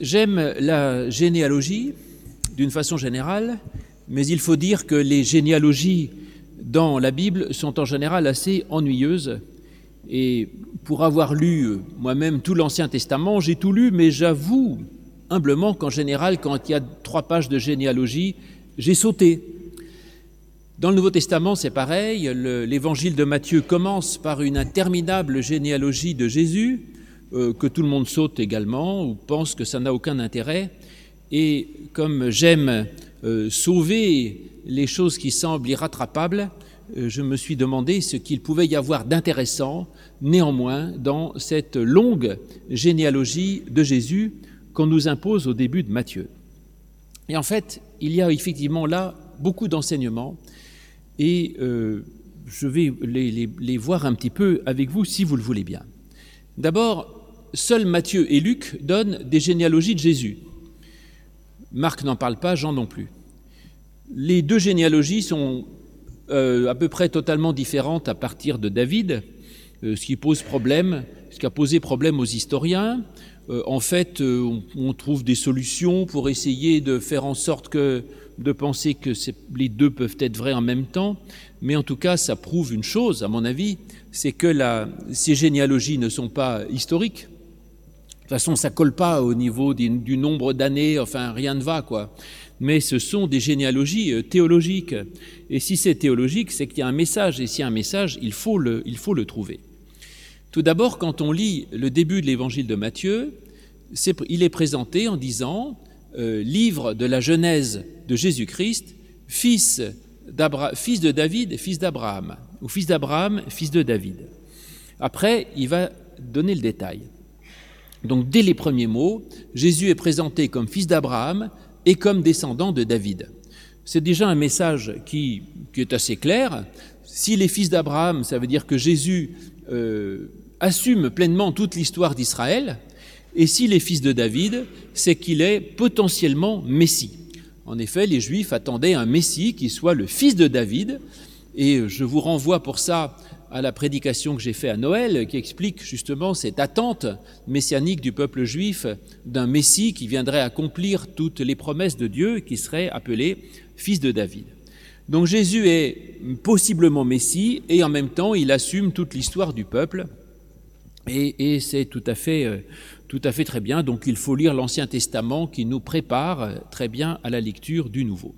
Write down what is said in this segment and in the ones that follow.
J'aime la généalogie d'une façon générale, mais il faut dire que les généalogies dans la Bible sont en général assez ennuyeuses. Et pour avoir lu moi-même tout l'Ancien Testament, j'ai tout lu, mais j'avoue humblement qu'en général, quand il y a trois pages de généalogie, j'ai sauté. Dans le Nouveau Testament, c'est pareil. L'évangile de Matthieu commence par une interminable généalogie de Jésus, euh, que tout le monde saute également, ou pense que ça n'a aucun intérêt. Et comme j'aime euh, sauver les choses qui semblent irrattrapables, euh, je me suis demandé ce qu'il pouvait y avoir d'intéressant, néanmoins, dans cette longue généalogie de Jésus qu'on nous impose au début de Matthieu. Et en fait, il y a effectivement là beaucoup d'enseignements, et euh, je vais les, voir un petit peu avec vous si vous le voulez bien. D'abord, seuls Matthieu et Luc donnent des généalogies de Jésus. Marc n'en parle pas, Jean non plus. Les deux généalogies sont euh, à peu près totalement différentes à partir de David, euh, ce qui pose problème, ce qui a posé problème aux historiens. Euh, en fait, on, trouve des solutions pour essayer de faire en sorte que de penser que les deux peuvent être vrais en même temps, mais en tout cas, ça prouve une chose, à mon avis, c'est que ces généalogies ne sont pas historiques. De toute façon, ça colle pas au niveau du, nombre d'années, enfin, rien ne va, quoi mais ce sont des généalogies euh, théologiques. Et si c'est théologique, c'est qu'il y a un message, et s'il y a un message, il faut le, il faut le trouver. Tout d'abord, quand on lit le début de l'évangile de Matthieu, il est présenté en disant euh, livre de la Genèse de Jésus-Christ, fils, fils de David, fils d'Abraham, ou fils d'Abraham, fils de David. Après, il va donner le détail. Donc, dès les premiers mots, Jésus est présenté comme fils d'Abraham, et comme descendant de David. C'est déjà un message qui, est assez clair. Si les fils d'Abraham, ça veut dire que Jésus euh, assume pleinement toute l'histoire d'Israël, et si les fils de David, c'est qu'il est potentiellement Messie. En effet, les Juifs attendaient un Messie qui soit le fils de David, et je vous renvoie pour ça à la prédication que j'ai faite à Noël, qui explique justement cette attente messianique du peuple juif d'un Messie qui viendrait accomplir toutes les promesses de Dieu, qui serait appelé fils de David. Donc Jésus est possiblement Messie et en même temps il assume toute l'histoire du peuple et, c'est tout à fait euh, tout à fait très bien. Donc il faut lire l'Ancien Testament qui nous prépare très bien à la lecture du Nouveau.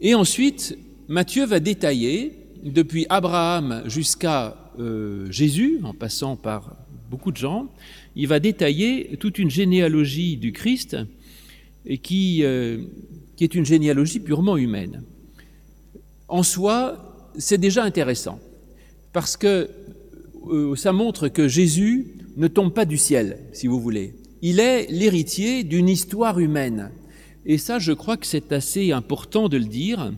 Et ensuite Matthieu va détailler depuis Abraham jusqu'à euh, Jésus, en passant par beaucoup de gens, il va détailler toute une généalogie du Christ euh, qui est une généalogie purement humaine. En soi, c'est déjà intéressant parce que euh, ça montre que Jésus ne tombe pas du ciel, si vous voulez. Il est l'héritier d'une histoire humaine. Et ça, je crois que c'est assez important de le dire,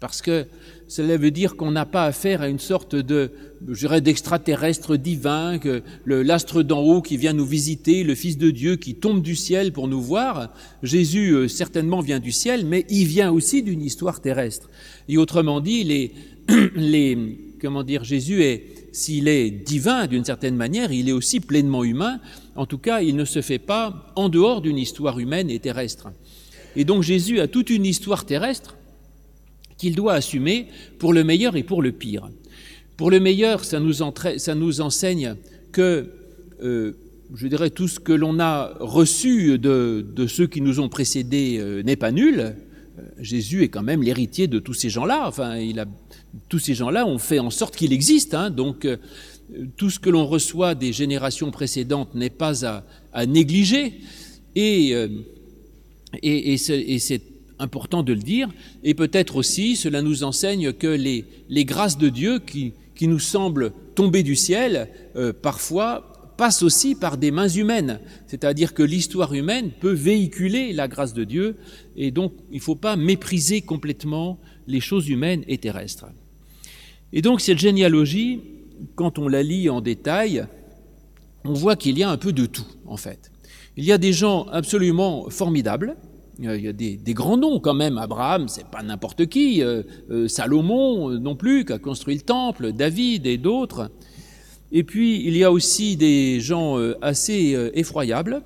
parce que cela veut dire qu'on n'a pas affaire à une sorte de, je dirais, d'extraterrestre divin, que l'astre d'en haut qui vient nous visiter, le Fils de Dieu qui tombe du ciel pour nous voir. Jésus euh, certainement vient du ciel, mais il vient aussi d'une histoire terrestre. Et autrement dit, les, les, comment dire, Jésus est, s'il est divin d'une certaine manière, il est aussi pleinement humain. En tout cas, il ne se fait pas en dehors d'une histoire humaine et terrestre. Et donc Jésus a toute une histoire terrestre qu'il doit assumer pour le meilleur et pour le pire. Pour le meilleur, ça nous, enseigne que, euh, je dirais, tout ce que l'on a reçu de, ceux qui nous ont précédés euh, n'est pas nul. Euh, Jésus est quand même l'héritier de tous ces gens-là. Enfin, tous ces gens-là ont fait en sorte qu'il existe. Hein, donc, tout ce que l'on reçoit des générations précédentes n'est pas à, négliger. Et, et, et c'est important de le dire, et peut-être aussi cela nous enseigne que les, les grâces de Dieu qui, qui, nous semblent tomber du ciel, euh, parfois passent aussi par des mains humaines, c'est-à-dire que l'histoire humaine peut véhiculer la grâce de Dieu, et donc il ne faut pas mépriser complètement les choses humaines et terrestres. Et donc cette généalogie, quand on la lit en détail, on voit qu'il y a un peu de tout, en fait. Il y a des gens absolument formidables, il y a des, grands noms quand même. Abraham, c'est pas n'importe qui. Euh, euh, Salomon euh, non plus, qui a construit le temple. David et d'autres. Et puis il y a aussi des gens assez effroyables.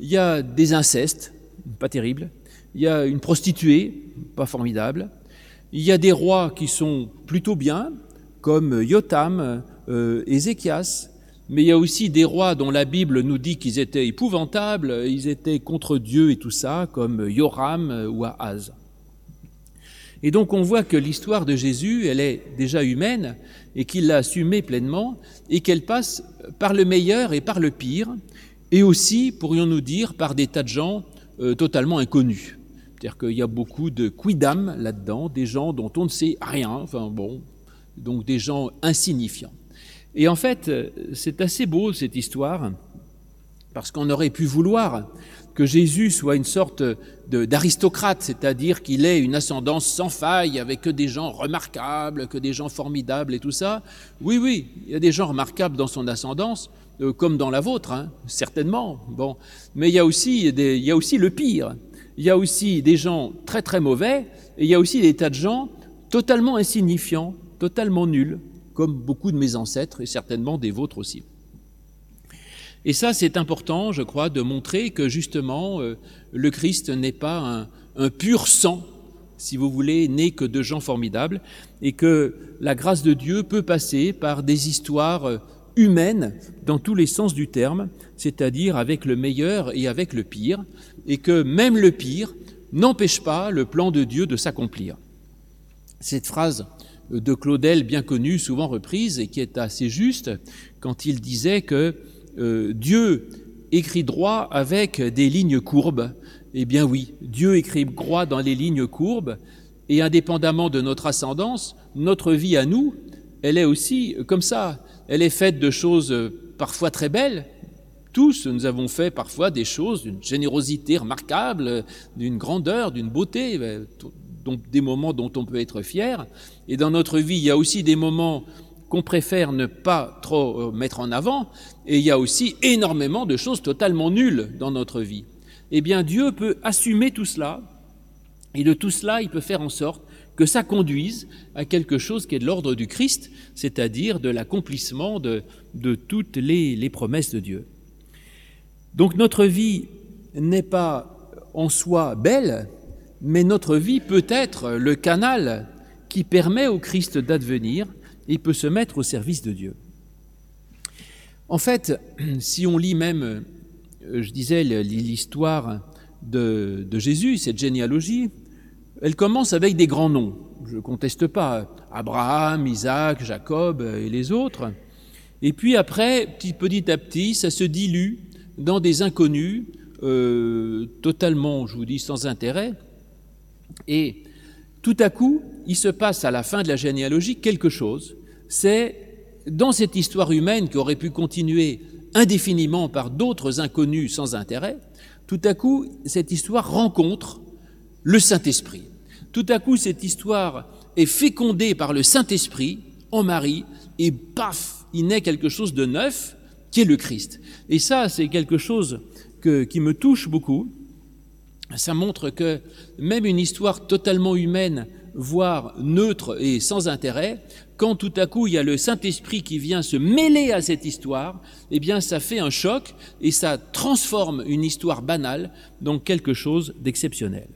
il y a des incestes, pas terribles, il y a une prostituée, pas formidable, il y a des rois qui sont plutôt bien, comme Yotam, euh, Ézéchias, mais il y a aussi des rois dont la Bible nous dit qu'ils étaient épouvantables, ils étaient contre Dieu et tout ça, comme Yoram ou Ahaz. Et donc on voit que l'histoire de Jésus, elle est déjà humaine et qu'il l'a assumée pleinement et qu'elle passe par le meilleur et par le pire, et aussi, pourrions-nous dire, par des tas de gens euh, totalement inconnus. C'est-à-dire qu'il y a beaucoup de quidam là-dedans, des gens dont on ne sait rien, enfin bon, donc des gens insignifiants. Et en fait, c'est assez beau cette histoire, parce qu'on aurait pu vouloir que Jésus soit une sorte d'aristocrate, c'est-à-dire qu'il ait une ascendance sans faille, avec que des gens remarquables, que des gens formidables et tout ça. Oui, oui, il y a des gens remarquables dans son ascendance, euh, comme dans la vôtre, hein, certainement. Bon, mais il y a aussi il y a aussi le pire. Il y a aussi des gens très très mauvais, et il y a aussi des tas de gens totalement insignifiants, totalement nuls, comme beaucoup de mes ancêtres et certainement des vôtres aussi. Et ça, c'est important, je crois, de montrer que justement, euh, le Christ n'est pas un, pur sang, si vous voulez, né que de gens formidables, et que la grâce de Dieu peut passer par des histoires euh, humaines dans tous les sens du terme, c'est-à-dire avec le meilleur et avec le pire, et que même le pire n'empêche pas le plan de Dieu de s'accomplir. Cette phrase de Claudel, bien connue, souvent reprise, et qui est assez juste, quand il disait que euh, Dieu écrit droit avec des lignes courbes. Eh bien oui, Dieu écrit droit dans les lignes courbes, et indépendamment de notre ascendance, notre vie à nous, elle est aussi comme ça. Elle est faite de choses parfois très belles. Tous, nous avons fait parfois des choses d'une générosité remarquable, d'une grandeur, d'une beauté, donc des moments dont on peut être fier. Et dans notre vie, il y a aussi des moments qu'on préfère ne pas trop euh, mettre en avant, et il y a aussi énormément de choses totalement nulles dans notre vie. Eh bien, Dieu peut assumer tout cela, et de tout cela, il peut faire en sorte que ça conduise à quelque chose qui est de l'ordre du Christ, c'est-à-dire de l'accomplissement de, toutes les promesses de Dieu. Donc notre vie n'est pas en soi belle, mais notre vie peut être le canal qui permet au Christ d'advenir il peut se mettre au service de Dieu. En fait, si on lit même, euh, je disais, l'histoire de, Jésus, cette généalogie, elle commence avec des grands noms. Je ne conteste pas Abraham, Isaac, Jacob et les autres. Et puis après, petit, à petit, ça se dilue dans des inconnus, euh, totalement, je vous dis, sans intérêt. Et tout à coup, il se passe à la fin de la généalogie quelque chose. C'est dans cette histoire humaine qui aurait pu continuer indéfiniment par d'autres inconnus sans intérêt, tout à coup, cette histoire rencontre le Saint-Esprit. Tout à coup, cette histoire est fécondée par le Saint-Esprit en Marie, et paf, il naît quelque chose de neuf, qui est le Christ. Et ça, c'est quelque chose qui me touche beaucoup, ça montre que même une histoire totalement humaine, voire neutre et sans intérêt, quand tout à coup il y a le Saint-Esprit qui vient se mêler à cette histoire, eh bien ça fait un choc et ça transforme une histoire banale dans quelque chose d'exceptionnel.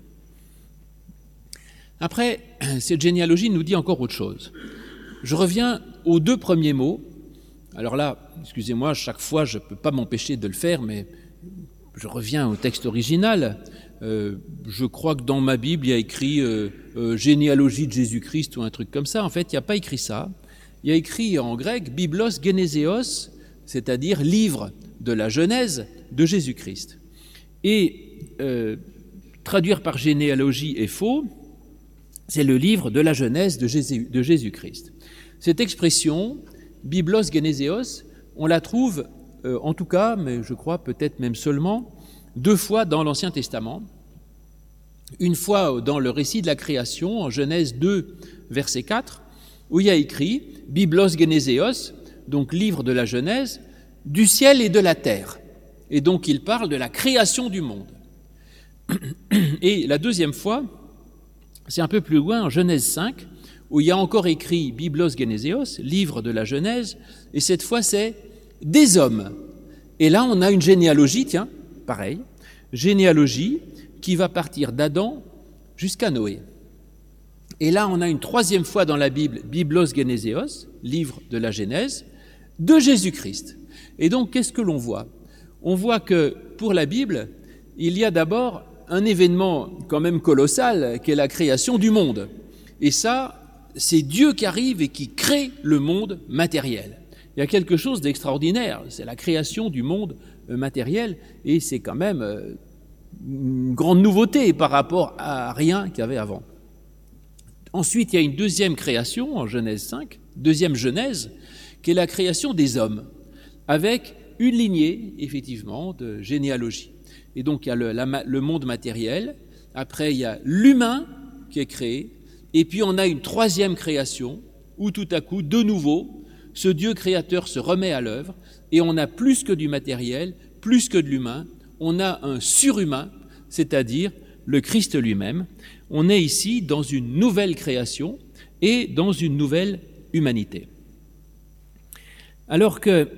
Après, cette généalogie nous dit encore autre chose. Je reviens aux deux premiers mots. Alors là, excusez-moi, chaque fois je ne peux pas m'empêcher de le faire, mais je reviens au texte original. Euh, je crois que dans ma Bible, il y a écrit euh, euh, généalogie de Jésus-Christ ou un truc comme ça. En fait, il n'y a pas écrit ça. Il y a écrit en grec Biblos Geneseos, c'est-à-dire livre de la Genèse de Jésus-Christ. Et traduire par généalogie est faux, c'est le livre de la Genèse de Jésus-Christ. Cette expression, Biblos Geneseos, on la trouve en tout cas, mais je crois peut-être même seulement, deux fois dans l'Ancien Testament. Une fois dans le récit de la création, en Genèse 2, verset 4, où il y a écrit Biblos Geneseos, donc livre de la Genèse, du ciel et de la terre. Et donc il parle de la création du monde. Et la deuxième fois, c'est un peu plus loin, en Genèse 5, où il y a encore écrit Biblos Geneseos, livre de la Genèse, et cette fois c'est des hommes. Et là, on a une généalogie, tiens, pareil, généalogie qui va partir d'Adam jusqu'à Noé. Et là, on a une troisième fois dans la Bible, Biblos Geneseos, livre de la Genèse, de Jésus-Christ. Et donc, qu'est-ce que l'on voit? On voit que pour la Bible, il y a d'abord un événement quand même colossal, qui est la création du monde. Et ça, c'est Dieu qui arrive et qui crée le monde matériel. Il y a quelque chose d'extraordinaire, c'est la création du monde euh, matériel, et c'est quand même euh, une grande nouveauté par rapport à rien qu'il y avait avant. Ensuite, il y a une deuxième création en Genèse 5, deuxième Genèse, qui est la création des hommes, avec une lignée, effectivement, de généalogie. Et donc, il y a le, le monde matériel, après, il y a l'humain qui est créé, et puis on a une troisième création, où tout à coup, de nouveau, ce Dieu créateur se remet à l'œuvre, et on a plus que du matériel, plus que de l'humain, on a un surhumain, c'est-à-dire le Christ lui-même. On est ici dans une nouvelle création et dans une nouvelle humanité. Alors que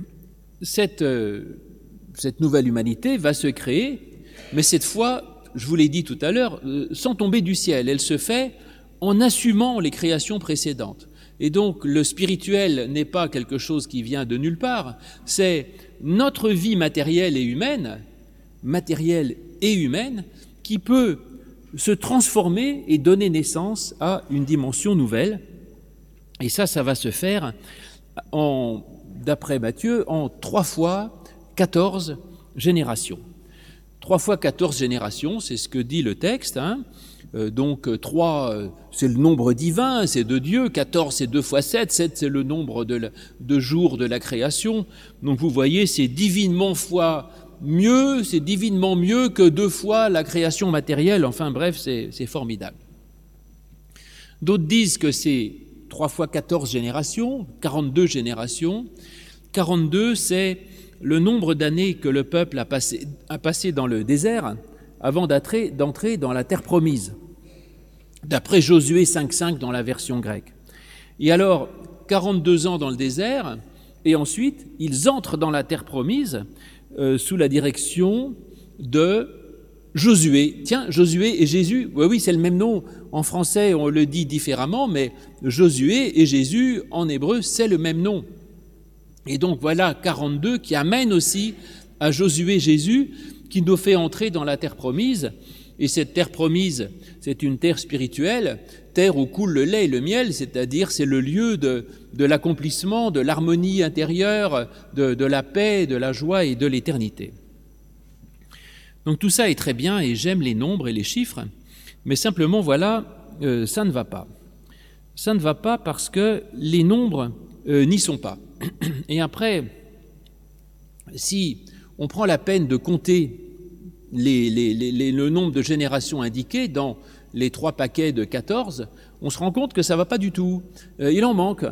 cette, euh, cette nouvelle humanité va se créer, mais cette fois, je vous l'ai dit tout à l'heure, euh, sans tomber du ciel, elle se fait en assumant les créations précédentes. Et donc le spirituel n'est pas quelque chose qui vient de nulle part, c'est notre vie matérielle et humaine, matérielle et humaine, qui peut se transformer et donner naissance à une dimension nouvelle. Et ça, ça va se faire, d'après Matthieu, en trois fois 14 générations. Trois fois 14 générations, c'est ce que dit le texte. Hein. Euh, donc 3, euh, c'est le nombre divin, c'est de Dieu, 14 c'est 2 fois 7, 7 c'est le nombre de, jours de la création. Donc vous voyez, c'est divinement fois mieux, c'est divinement mieux que deux fois la création matérielle. Enfin bref, c'est formidable. D'autres disent que c'est 3 fois 14 générations, 42 générations. 42, c'est le nombre d'années que le peuple a passé dans le désert avant d'entrer dans la terre promise d'après Josué 5.5 dans la version grecque. Et alors, 42 ans dans le désert, et ensuite, ils entrent dans la terre promise euh, sous la direction de Josué. Tiens, Josué et Jésus, oui, oui, c'est le même nom. En français, on le dit différemment, mais Josué et Jésus, en hébreu, c'est le même nom. Et donc voilà 42 qui amène aussi à Josué Jésus, qui nous fait entrer dans la terre promise. Et cette terre promise, c'est une terre spirituelle, terre où coule le lait et le miel, c'est-à-dire c'est le lieu de, l'accomplissement, de l'harmonie intérieure, de, la paix, de la joie et de l'éternité. Donc tout ça est très bien et j'aime les nombres et les chiffres, mais simplement voilà, euh, ça ne va pas. Ça ne va pas parce que les nombres euh, n'y sont pas. Et après, si on prend la peine de compter le nombre de générations indiquées dans les trois paquets de 14, on se rend compte que ça ne va pas du tout. Euh, il en manque.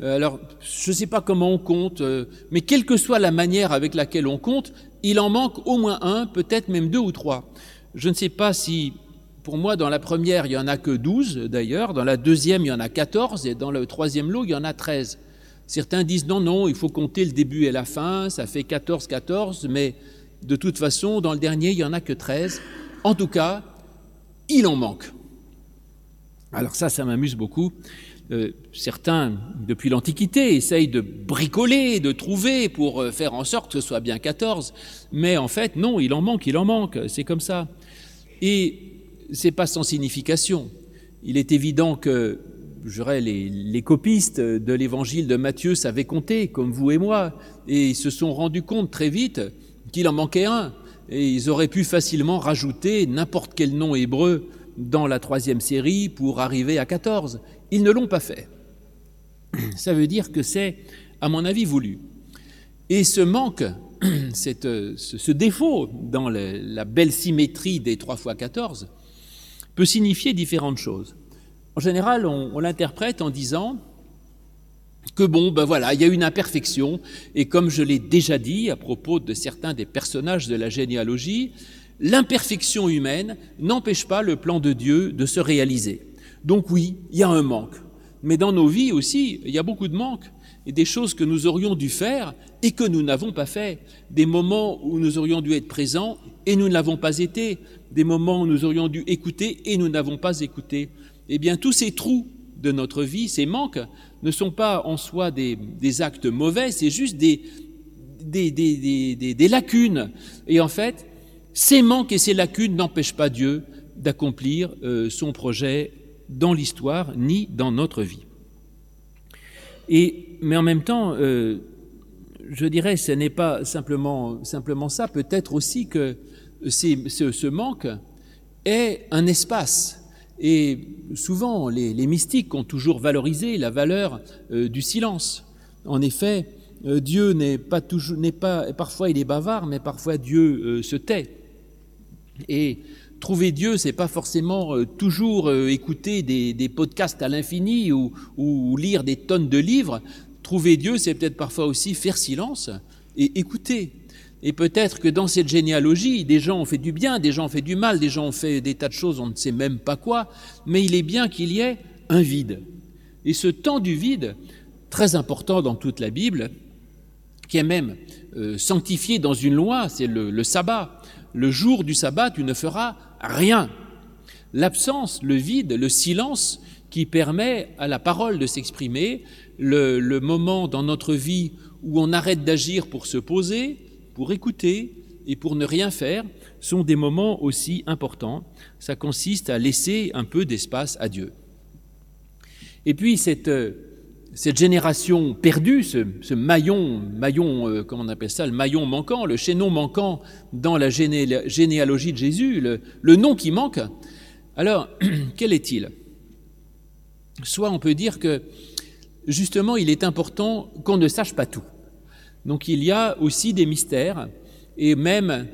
Euh, alors, je ne sais pas comment on compte, euh, mais quelle que soit la manière avec laquelle on compte, il en manque au moins un, peut-être même deux ou trois. Je ne sais pas si, pour moi, dans la première, il n'y en a que 12 d'ailleurs, dans la deuxième, il y en a 14, et dans le troisième lot, il y en a 13. Certains disent non, non, il faut compter le début et la fin, ça fait 14, 14, mais de toute façon, dans le dernier, il n'y en a que 13. En tout cas, il en manque. Alors ça, ça m'amuse beaucoup. Euh, certains, depuis l'Antiquité, essayent de bricoler, de trouver pour euh, faire en sorte que ce soit bien 14. Mais en fait, non, il en manque, il en manque. C'est comme ça. Et c'est pas sans signification. Il est évident que je dirais, les, les copistes de l'évangile de Matthieu savaient compter, comme vous et moi, et ils se sont rendus compte très vite qu'il en manquait un. Et ils auraient pu facilement rajouter n'importe quel nom hébreu dans la troisième série pour arriver à 14. Ils ne l'ont pas fait. Ça veut dire que c'est, à mon avis, voulu. Et ce manque, ce défaut dans la belle symétrie des 3 fois 14 peut signifier différentes choses. En général, on l'interprète en disant que bon, ben voilà, il y a une imperfection, et comme je l'ai déjà dit à propos de certains des personnages de la généalogie, l'imperfection humaine n'empêche pas le plan de Dieu de se réaliser. Donc oui, il y a un manque. Mais dans nos vies aussi, il y a beaucoup de manques. et des choses que nous aurions dû faire et que nous n'avons pas fait, des moments où nous aurions dû être présents et nous ne l'avons pas été, des moments où nous aurions dû écouter et nous n'avons pas écouté. Eh bien, tous ces trous de notre vie, ces manques, ne sont pas en soi des, actes mauvais, c'est juste des, lacunes. Et en fait, ces manques et ces lacunes n'empêchent pas Dieu d'accomplir euh, son projet dans l'histoire ni dans notre vie. Et, mais en même temps, euh, je dirais, ce n'est pas simplement, simplement ça, peut-être aussi que ce, manque est un espace. Et souvent, les, mystiques ont toujours valorisé la valeur euh, du silence. En effet, euh, Dieu n'est pas toujours, n'est pas, parfois il est bavard, mais parfois Dieu se tait. Et trouver Dieu, c'est pas forcément euh, toujours euh, écouter des, podcasts à l'infini ou, lire des tonnes de livres. Trouver Dieu, c'est peut-être parfois aussi faire silence et écouter. Et peut-être que dans cette généalogie, des gens ont fait du bien, des gens ont fait du mal, des gens ont fait des tas de choses, on ne sait même pas quoi, mais il est bien qu'il y ait un vide. Et ce temps du vide, très important dans toute la Bible, qui est même euh, sanctifié dans une loi, c'est le sabbat. Le jour du sabbat, tu ne feras rien. L'absence, le vide, le silence qui permet à la parole de s'exprimer, le, moment dans notre vie où on arrête d'agir pour se poser, pour écouter et pour ne rien faire, sont des moments aussi importants. Ça consiste à laisser un peu d'espace à Dieu. Et puis cette, cette génération perdue, ce, maillon, maillon euh, comment on appelle ça, le maillon manquant, le chaînon manquant dans la généalogie de Jésus, le, nom qui manque, alors quel est-il? Soit on peut dire que justement il est important qu'on ne sache pas tout. Donc il y a aussi des mystères, et même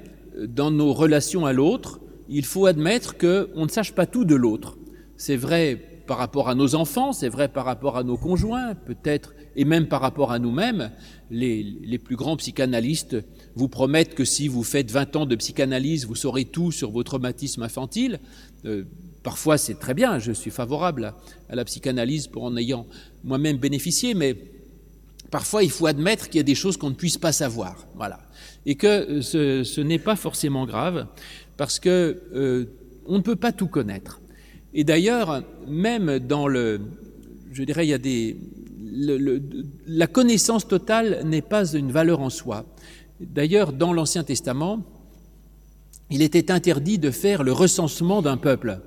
dans nos relations à l'autre, il faut admettre qu'on ne sache pas tout de l'autre. C'est vrai par rapport à nos enfants, c'est vrai par rapport à nos conjoints, peut-être, et même par rapport à nous-mêmes. Les, plus grands psychanalystes vous promettent que si vous faites 20 ans de psychanalyse, vous saurez tout sur vos traumatismes infantiles. Euh, parfois, c'est très bien, je suis favorable à, la psychanalyse pour en ayant moi-même bénéficié, mais parfois, il faut admettre qu'il y a des choses qu'on ne puisse pas savoir. Voilà. Et que ce, n'est pas forcément grave, parce que euh, on ne peut pas tout connaître. Et d'ailleurs, même dans le, je dirais, il y a des, la connaissance totale n'est pas une valeur en soi. D'ailleurs, dans l'Ancien Testament, il était interdit de faire le recensement d'un peuple,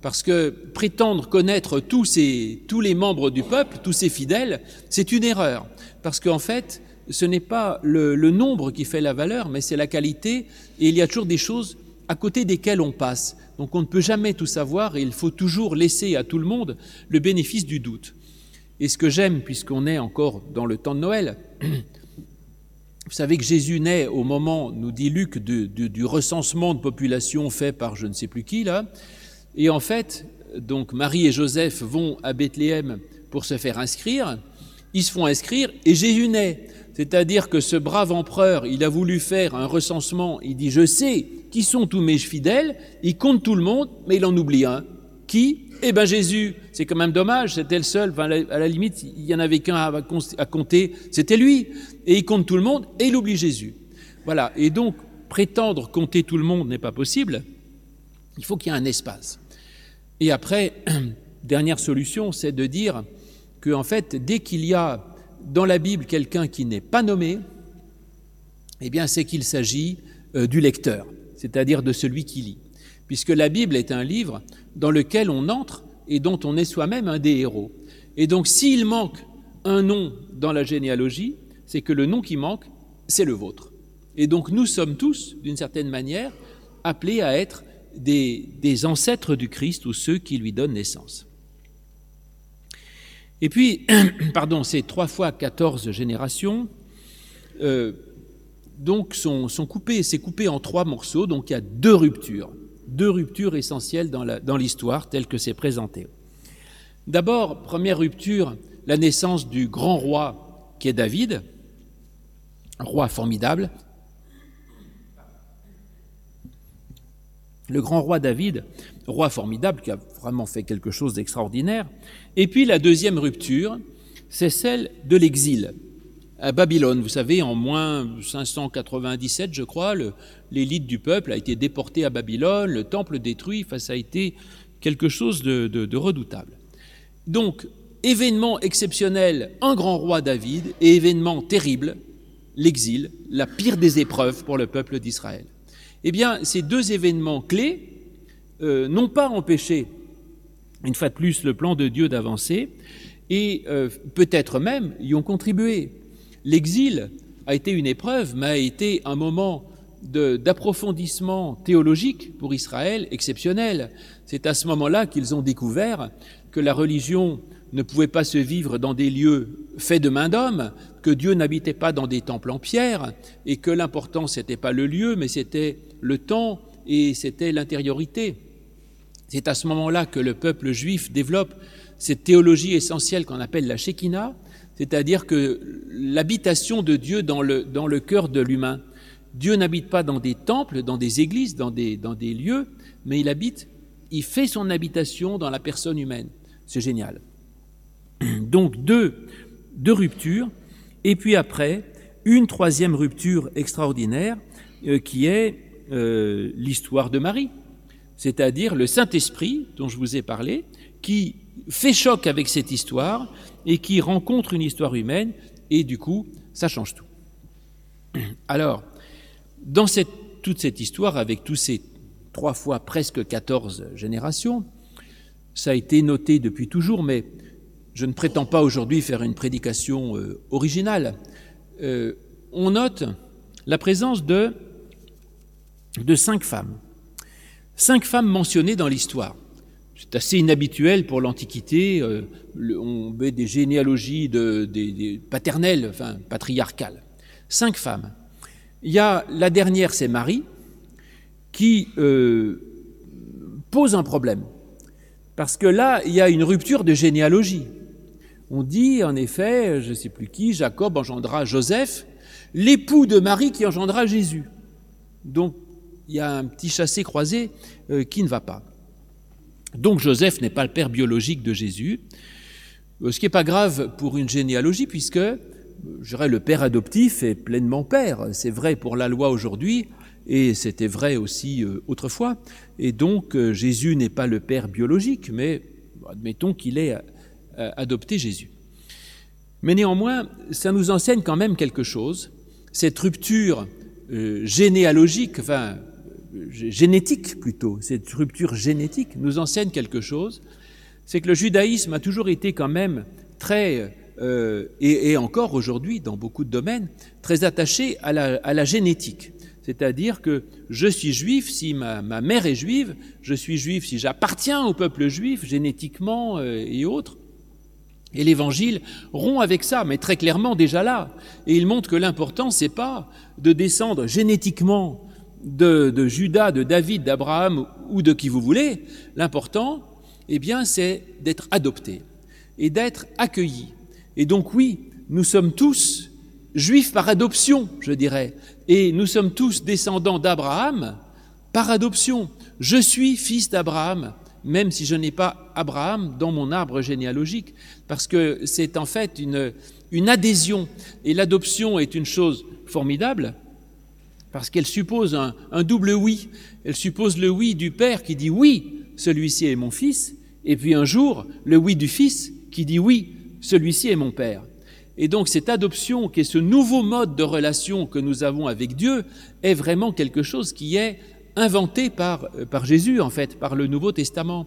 parce que prétendre connaître tous, ces, tous les membres du peuple, tous ses fidèles, c'est une erreur, parce qu'en fait, ce n'est pas le, nombre qui fait la valeur, mais c'est la qualité, et il y a toujours des choses à côté desquelles on passe. Donc on ne peut jamais tout savoir et il faut toujours laisser à tout le monde le bénéfice du doute. Et ce que j'aime, puisqu'on est encore dans le temps de Noël, vous savez que Jésus naît au moment, nous dit Luc, du recensement de population fait par je ne sais plus qui là. Et en fait, donc Marie et Joseph vont à Bethléem pour se faire inscrire. Ils se font inscrire et Jésus naît. C'est-à-dire que ce brave empereur, il a voulu faire un recensement. Il dit Je sais qui sont tous mes fidèles, il compte tout le monde, mais il en oublie un. Qui? Eh bien Jésus, c'est quand même dommage, c'était le seul, à la limite, il y en avait qu'un à compter, c'était lui. Et il compte tout le monde et il oublie Jésus. Voilà, et donc prétendre compter tout le monde n'est pas possible, il faut qu'il y ait un espace. Et après, dernière solution, c'est de dire que en fait, dès qu'il y a dans la Bible quelqu'un qui n'est pas nommé, eh bien c'est qu'il s'agit euh, du lecteur c'est-à-dire de celui qui lit. Puisque la Bible est un livre dans lequel on entre et dont on est soi-même un des héros. Et donc s'il manque un nom dans la généalogie, c'est que le nom qui manque, c'est le vôtre. Et donc nous sommes tous, d'une certaine manière, appelés à être des, ancêtres du Christ ou ceux qui lui donnent naissance. Et puis, pardon, c'est trois fois 14 générations. Euh, donc sont, coupés, c'est coupé en trois morceaux, donc il y a deux ruptures, deux ruptures essentielles dans l'histoire telle que c'est présenté. D'abord, première rupture, la naissance du grand roi qui est David, roi formidable. Le grand roi David, roi formidable qui a vraiment fait quelque chose d'extraordinaire. Et puis la deuxième rupture, c'est celle de l'exil à Babylone. Vous savez, en moins 597, je crois, l'élite du peuple a été déportée à Babylone, le temple détruit, ça a été quelque chose de redoutable. Donc, événement exceptionnel, un grand roi David, et événement terrible, l'exil, la pire des épreuves pour le peuple d'Israël. Eh bien, ces deux événements clés euh, n'ont pas empêché, une fois de plus, le plan de Dieu d'avancer, et euh, peut-être même y ont contribué. L'exil a été une épreuve, mais a été un moment d'approfondissement théologique pour Israël exceptionnel. C'est à ce moment-là qu'ils ont découvert que la religion ne pouvait pas se vivre dans des lieux faits de main d'homme, que Dieu n'habitait pas dans des temples en pierre, et que l'important, n'était pas le lieu, mais c'était le temps et c'était l'intériorité. C'est à ce moment-là que le peuple juif développe cette théologie essentielle qu'on appelle la Shekinah, c'est-à-dire que l'habitation de Dieu dans le, dans le cœur de l'humain. Dieu n'habite pas dans des temples, dans des églises, dans des, dans des lieux, mais il habite, il fait son habitation dans la personne humaine. C'est génial. Donc deux, deux ruptures, et puis après, une troisième rupture extraordinaire euh, qui est euh, l'histoire de Marie, c'est-à-dire le Saint-Esprit dont je vous ai parlé, qui fait choc avec cette histoire et qui rencontre une histoire humaine, et du coup, ça change tout. Alors, dans toute cette histoire, avec tous ces trois fois presque 14 générations, ça a été noté depuis toujours, mais je ne prétends pas aujourd'hui faire une prédication euh, originale. Euh, on note la présence de, cinq femmes. Cinq femmes mentionnées dans l'histoire. C'est assez inhabituel pour l'Antiquité. Euh, on met des généalogies paternelles, enfin patriarcales. Cinq femmes. Il y a la dernière, c'est Marie, qui pose un problème. Parce que là, il y a une rupture de généalogie. On dit en effet, je ne sais plus qui, Jacob engendra Joseph, l'époux de Marie qui engendra Jésus. Donc il y a un petit chassé-croisé euh, qui ne va pas. Donc Joseph n'est pas le père biologique de Jésus, euh, ce qui n'est pas grave pour une généalogie, puisque euh, je le père adoptif est pleinement père. C'est vrai pour la loi aujourd'hui, et c'était vrai aussi autrefois. Et donc Jésus n'est pas le père biologique, mais admettons qu'il est adopter Jésus. Mais néanmoins, ça nous enseigne quand même quelque chose. Cette rupture euh, généalogique, enfin euh, génétique plutôt, cette rupture génétique nous enseigne quelque chose. C'est que le judaïsme a toujours été quand même très, et, encore aujourd'hui dans beaucoup de domaines, très attaché à la, à la génétique. C'est-à-dire que je suis juif si ma, ma, mère est juive, je suis juif si j'appartiens au peuple juif génétiquement et autres. Et l'Évangile rompt avec ça, mais très clairement déjà là. Et il montre que l'important, c'est pas de descendre génétiquement de, Judas, de David, d'Abraham ou de qui vous voulez. L'important, eh bien, c'est d'être adopté et d'être accueilli. Et donc oui, nous sommes tous juifs par adoption, je dirais. Et nous sommes tous descendants d'Abraham par adoption. Je suis fils d'Abraham même si je n'ai pas Abraham dans mon arbre généalogique, parce que c'est en fait une, une adhésion, et l'adoption est une chose formidable, parce qu'elle suppose un, un, double oui. Elle suppose le oui du Père qui dit oui, celui-ci est mon fils, et puis un jour, le oui du Fils qui dit oui, celui-ci est mon Père. Et donc cette adoption, qui est ce nouveau mode de relation que nous avons avec Dieu, est vraiment quelque chose qui est inventé par, euh, par Jésus, en fait, par le Nouveau Testament.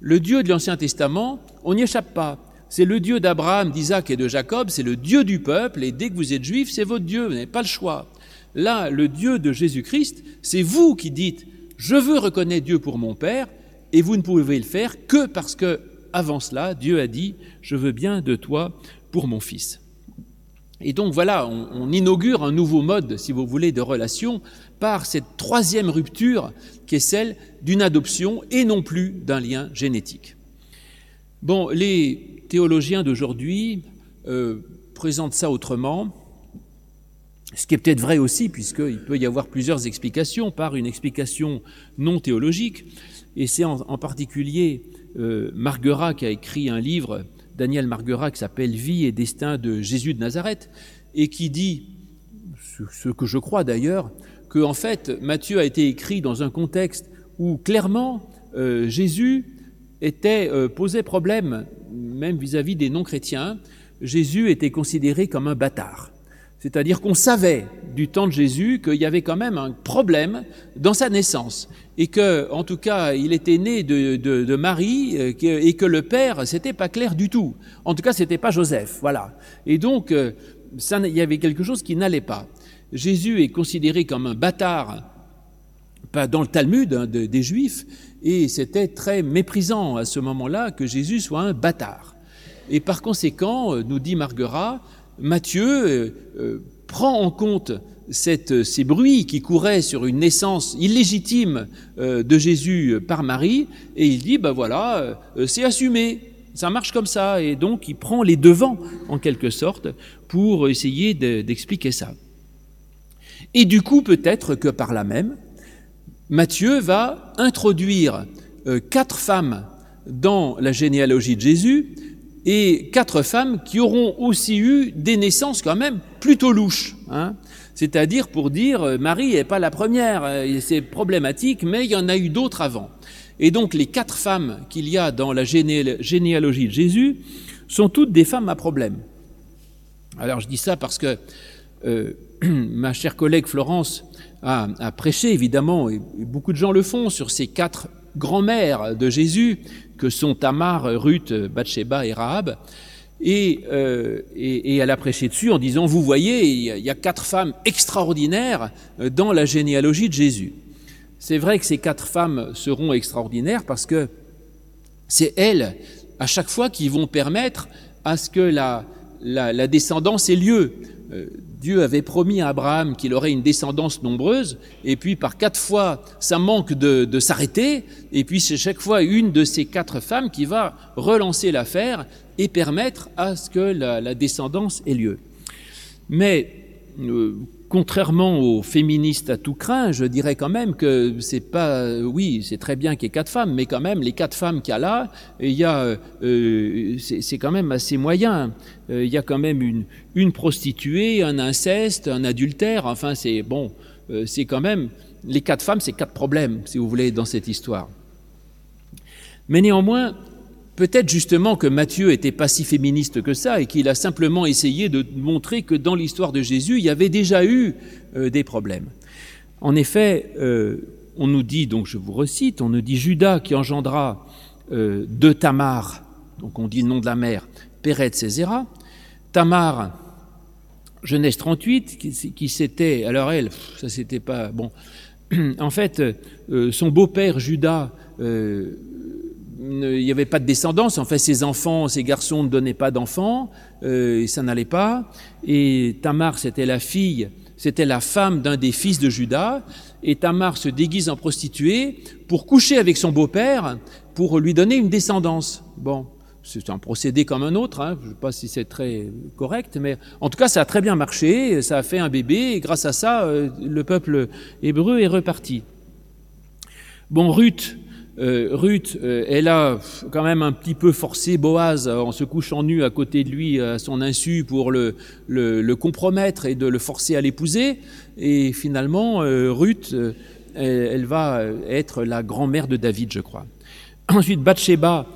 Le Dieu de l'Ancien Testament, on n'y échappe pas. C'est le Dieu d'Abraham, d'Isaac et de Jacob, c'est le Dieu du peuple, et dès que vous êtes juif, c'est votre Dieu, vous n'avez pas le choix. Là, le Dieu de Jésus-Christ, c'est vous qui dites, je veux reconnaître Dieu pour mon Père, et vous ne pouvez le faire que parce que, avant cela, Dieu a dit, je veux bien de toi pour mon Fils. Et donc voilà, on, inaugure un nouveau mode, si vous voulez, de relation par cette troisième rupture qui est celle d'une adoption et non plus d'un lien génétique. Bon, les théologiens d'aujourd'hui euh, présentent ça autrement, ce qui est peut-être vrai aussi, puisqu'il peut y avoir plusieurs explications par une explication non théologique, et c'est en, particulier euh, Marguerat qui a écrit un livre Daniel Marguerat s'appelle Vie et destin de Jésus de Nazareth et qui dit, ce que je crois d'ailleurs, que en fait Matthieu a été écrit dans un contexte où clairement euh, Jésus était euh, posait problème même vis-à-vis des non-chrétiens. Jésus était considéré comme un bâtard. C'est-à-dire qu'on savait du temps de Jésus qu'il y avait quand même un problème dans sa naissance et que, en tout cas, il était né de, Marie euh, et que le père, c'était pas clair du tout. En tout cas, c'était pas Joseph, voilà. Et donc, euh, ça, il y avait quelque chose qui n'allait pas. Jésus est considéré comme un bâtard, pas dans le Talmud hein, de, des Juifs, et c'était très méprisant à ce moment-là que Jésus soit un bâtard. Et par conséquent, euh, nous dit Marguerat, Matthieu euh, euh, prend en compte cette, ces bruits qui couraient sur une naissance illégitime euh, de Jésus par Marie, et il dit, ben voilà, euh, c'est assumé, ça marche comme ça, et donc il prend les devants, en quelque sorte, pour essayer d'expliquer ça. Et du coup, peut-être que par là même, Matthieu va introduire euh, quatre femmes dans la généalogie de Jésus, et quatre femmes qui auront aussi eu des naissances quand même plutôt louches. Hein. C'est-à-dire pour dire, euh, Marie n'est pas la première, euh, c'est problématique, mais il y en a eu d'autres avant. Et donc les quatre femmes qu'il y a dans la généalogie de Jésus sont toutes des femmes à problème. Alors je dis ça parce que euh, ma chère collègue Florence a, a, prêché, évidemment, et beaucoup de gens le font, sur ces quatre grand-mères de Jésus, que sont Tamar, Ruth, Bathsheba et Rahab. Et, euh, et, et, elle a prêché dessus en disant, vous voyez, il y, a, quatre femmes extraordinaires dans la généalogie de Jésus. C'est vrai que ces quatre femmes seront extraordinaires parce que c'est elles, à chaque fois, qui vont permettre à ce que la, la descendance ait lieu. Euh, Dieu avait promis à Abraham qu'il aurait une descendance nombreuse, et puis par quatre fois, ça manque de, s'arrêter, et puis c'est chaque fois une de ces quatre femmes qui va relancer l'affaire et permettre à ce que la, la descendance ait lieu. Mais euh, contrairement aux féministes à tout craint, je dirais quand même que c'est pas, oui, c'est très bien qu'il y ait quatre femmes, mais quand même les quatre femmes qu'il y a là, il y a, euh, c'est quand même assez moyen. Euh, il y a quand même une, prostituée, un inceste, un adultère. Enfin, c'est bon, euh, c'est quand même les quatre femmes, c'est quatre problèmes, si vous voulez, dans cette histoire. Mais néanmoins, Peut-être justement que Matthieu n'était pas si féministe que ça et qu'il a simplement essayé de montrer que dans l'histoire de Jésus, il y avait déjà eu euh, des problèmes. En effet, euh, on nous dit, donc je vous recite, on nous dit Judas qui engendra euh, de Tamar, donc on dit le nom de la mère, Péret Céséra, Tamar, Genèse 38, qui, c'était, alors elle, ça c'était pas, bon, en fait, son beau-père Judas, il n'y avait pas de descendance. En fait, ses enfants, ses garçons ne donnaient pas d'enfants, euh, ça n'allait pas. Et Tamar, c'était la fille, c'était la femme d'un des fils de Judas. Et Tamar se déguise en prostituée pour coucher avec son beau-père, pour lui donner une descendance. Bon, c'est un procédé comme un autre. Hein. Je ne sais pas si c'est très correct, mais en tout cas, ça a très bien marché. Ça a fait un bébé, et grâce à ça, euh, le peuple hébreu est reparti. Bon, Ruth, euh, Ruth, euh, elle a quand même un petit peu forcé Boaz en se couchant nu à côté de lui à son insu pour le, compromettre et de le forcer à l'épouser. Et finalement, euh, Ruth, elle, elle, va être la grand-mère de David, je crois. Ensuite, Bathsheba,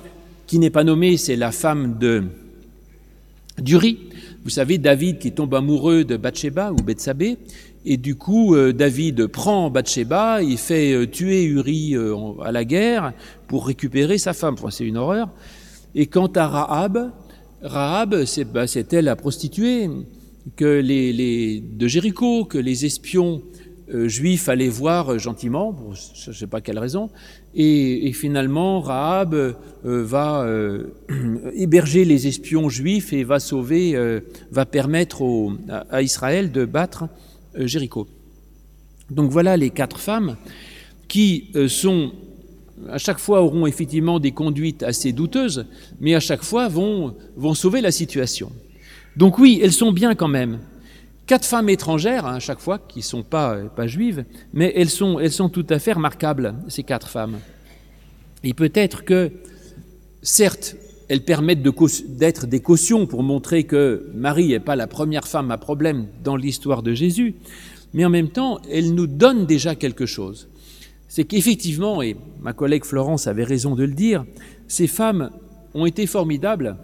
qui n'est pas nommée, c'est la femme de d'Uri. Vous savez, David qui tombe amoureux de Bathsheba ou Bethsabée, et du coup, euh, David prend Bathsheba, il fait euh, tuer Uri euh, à la guerre pour récupérer sa femme. Enfin, c'est une horreur. Et quant à Rahab, Rahab, c'est bah, la prostituée que les, de Jéricho, que les espions juifs allaient voir gentiment, pour je ne sais pas quelle raison, et, finalement Rahab va héberger les espions juifs et va sauver, va permettre à, Israël de battre Jéricho. Donc voilà les quatre femmes qui euh, sont, à chaque fois auront effectivement des conduites assez douteuses, mais à chaque fois vont, vont sauver la situation. Donc oui, elles sont bien quand même. Quatre femmes étrangères, hein, à chaque fois, qui ne sont pas, pas juives, mais elles sont, elles sont tout à fait remarquables, ces quatre femmes. Et peut-être que, certes, elles permettent d'être des cautions pour montrer que Marie n'est pas la première femme à problème dans l'histoire de Jésus, mais en même temps, elles nous donnent déjà quelque chose. C'est qu'effectivement, et ma collègue Florence avait raison de le dire, ces femmes ont été formidables,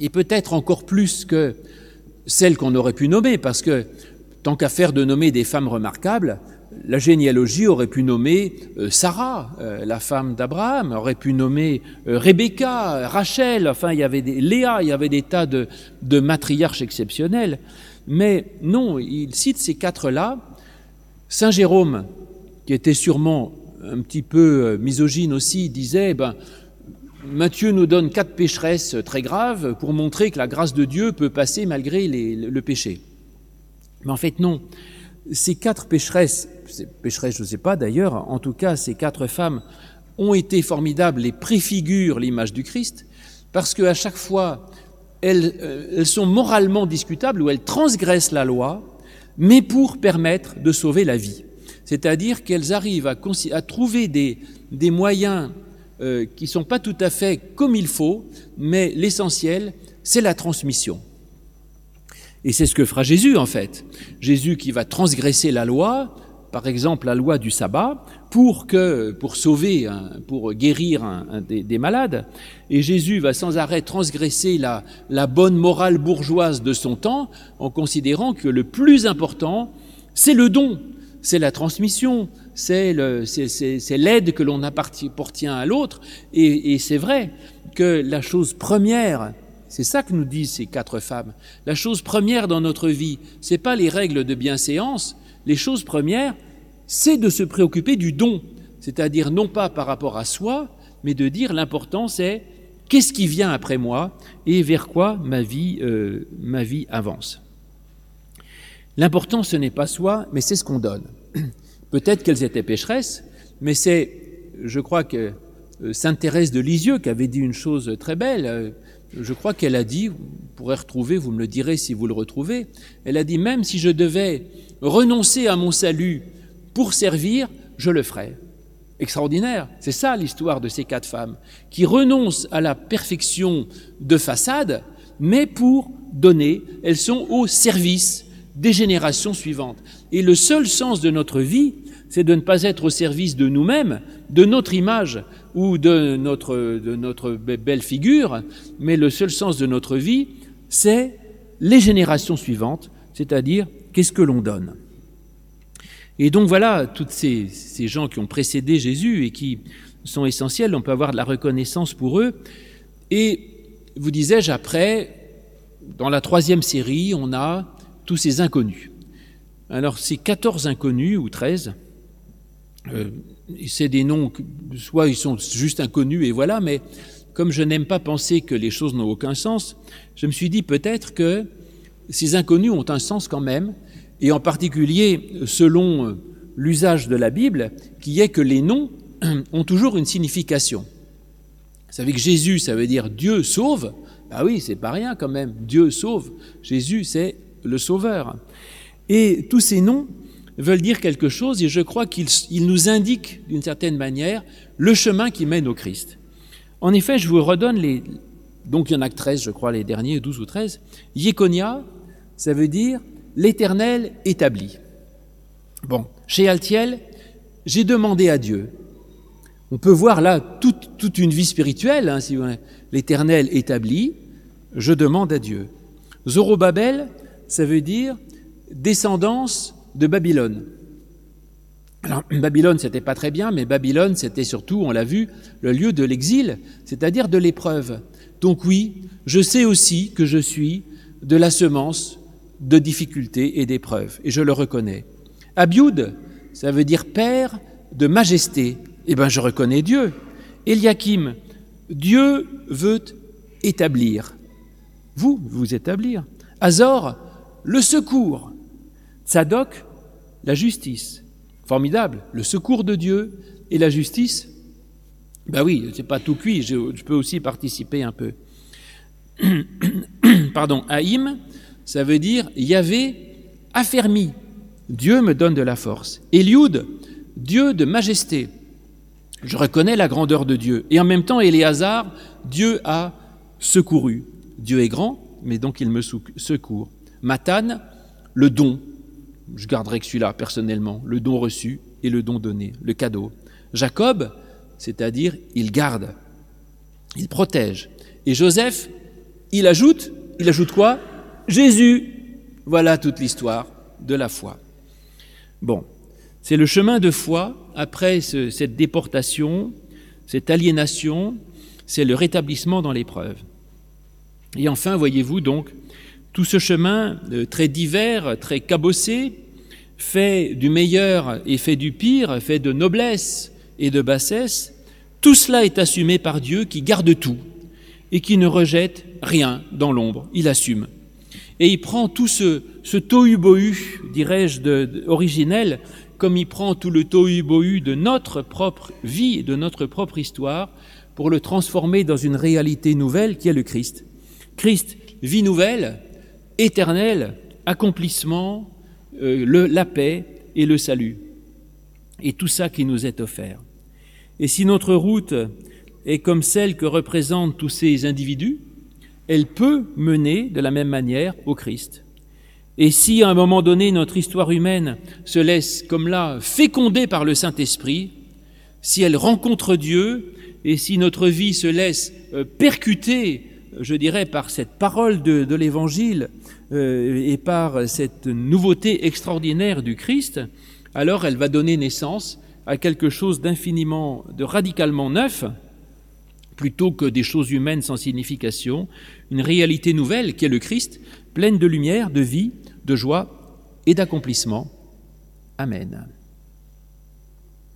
et peut-être encore plus que celles qu'on aurait pu nommer, parce que tant qu'à faire de nommer des femmes remarquables, la généalogie aurait pu nommer euh, Sarah, euh, la femme d'Abraham, aurait pu nommer euh, Rebecca, Rachel, enfin il y avait des Léa, il y avait des tas de, matriarches exceptionnels. Mais non, il cite ces quatre-là. Saint Jérôme, qui était sûrement un petit peu misogyne aussi, disait ben, Matthieu nous donne quatre pécheresses très graves pour montrer que la grâce de Dieu peut passer malgré le péché. Mais en fait, non. Ces quatre pécheresses pécheresses, je ne sais pas d'ailleurs, en tout cas, ces quatre femmes ont été formidables et préfigurent l'image du Christ, parce qu'à chaque fois, elles, euh, elles, sont moralement discutables ou elles transgressent la loi, mais pour permettre de sauver la vie. C'est-à-dire qu'elles arrivent à, à, trouver des, des moyens euh, qui ne sont pas tout à fait comme il faut, mais l'essentiel, c'est la transmission. Et c'est ce que fera Jésus en fait. Jésus qui va transgresser la loi, par exemple la loi du sabbat pour que pour sauver, pour guérir des, malades. Et Jésus va sans arrêt transgresser la, la bonne morale bourgeoise de son temps en considérant que le plus important, c'est le don, c'est la transmission, c'est l'aide que l'on appartient à l'autre. Et, et c'est vrai que la chose première, c'est ça que nous disent ces quatre femmes. La chose première dans notre vie, c'est pas les règles de bienséance, les choses premières, c'est de se préoccuper du don, c'est-à-dire non pas par rapport à soi, mais de dire l'important c'est qu'est-ce qui vient après moi et vers quoi ma vie, euh, avance. L'important ce n'est pas soi, mais c'est ce qu'on donne. Peut-être qu'elles étaient pécheresses, mais c'est, je crois que euh, Sainte Thérèse de Lisieux qui avait dit une chose très belle. Je crois qu'elle a dit, vous pourrez retrouver, vous me le direz si vous le retrouvez, elle a dit même si je devais renoncer à mon salut pour servir, je le ferai. Extraordinaire, c'est ça l'histoire de ces quatre femmes, qui renoncent à la perfection de façade, mais pour donner, elles sont au service des générations suivantes. Et le seul sens de notre vie, c'est de ne pas être au service de nous-mêmes, de notre image ou de notre, belle figure, mais le seul sens de notre vie, c'est les générations suivantes, c'est-à-dire qu'est-ce que l'on donne. Et donc voilà, toutes ces, ces, gens qui ont précédé Jésus et qui sont essentiels, on peut avoir de la reconnaissance pour eux. Et vous disais-je, après, dans la troisième série, on a tous ces inconnus. Alors ces 14 inconnus, ou 13, euh, c'est des noms, soit ils sont juste inconnus et voilà, mais comme je n'aime pas penser que les choses n'ont aucun sens, je me suis dit peut-être que ces inconnus ont un sens quand même, et en particulier selon l'usage de la Bible, qui est que les noms ont toujours une signification. Vous savez que Jésus, ça veut dire Dieu sauve. Ah oui, c'est pas rien quand même. Dieu sauve. Jésus, c'est le sauveur. Et tous ces noms veulent dire quelque chose et je crois qu'ils nous indiquent d'une certaine manière le chemin qui mène au Christ. En effet, je vous redonne les... Donc il y en a que 13, je crois, les derniers, 12 ou 13. Yekonia, ça veut dire l'Éternel établi. Bon, chez Altiel, j'ai demandé à Dieu. On peut voir là toute, toute une vie spirituelle, hein, si l'Éternel établi, je demande à Dieu. Zorobabel, ça veut dire descendance de Babylone. Alors, Babylone, c'était pas très bien, mais Babylone, c'était surtout, on l'a vu, le lieu de l'exil, c'est-à-dire de l'épreuve. Donc oui, je sais aussi que je suis de la semence de difficultés et d'épreuves, et je le reconnais. Abioud, ça veut dire père de majesté. Eh bien, je reconnais Dieu. Eliakim, Dieu veut établir. Vous, vous établir. Azor, le secours. Tzadok, la justice. Formidable, le secours de Dieu et la justice. Ben oui, c'est pas tout cuit, je, peux aussi participer un peu. Pardon, Haïm, ça veut dire Yahvé affermi. Dieu me donne de la force. Eliud, Dieu de majesté. Je reconnais la grandeur de Dieu. Et en même temps, Éléazar, Dieu a secouru. Dieu est grand, mais donc il me secourt. Matane, le don. Je garderai que celui-là personnellement, le don reçu et le don donné, le cadeau. Jacob, c'est-à-dire il garde, il protège. Et Joseph, il ajoute, il ajoute quoi? Jésus. Voilà toute l'histoire de la foi. Bon, c'est le chemin de foi après cette déportation, cette aliénation, c'est le rétablissement dans l'épreuve. Et enfin, voyez-vous donc, tout ce chemin euh, très divers, très cabossé, fait du meilleur et fait du pire, fait de noblesse et de bassesse, tout cela est assumé par Dieu qui garde tout et qui ne rejette rien dans l'ombre. Il assume. Et il prend tout ce, ce tohu-bohu, dirais-je, originel, comme il prend tout le tohu-bohu de notre propre vie, de notre propre histoire, pour le transformer dans une réalité nouvelle qui est le Christ. Christ, vie nouvelle, éternelle, accomplissement, euh, le, la paix et le salut. Et tout ça qui nous est offert. Et si notre route est comme celle que représentent tous ces individus, elle peut mener de la même manière au Christ. Et si à un moment donné notre histoire humaine se laisse comme là féconder par le Saint-Esprit, si elle rencontre Dieu et si notre vie se laisse euh, percuter, je dirais, par cette parole de, l'Évangile et par cette nouveauté extraordinaire du Christ, alors elle va donner naissance à quelque chose d'infiniment, de radicalement neuf, plutôt que des choses humaines sans signification, une réalité nouvelle qui est le Christ, pleine de lumière, de vie, de joie et d'accomplissement. Amen.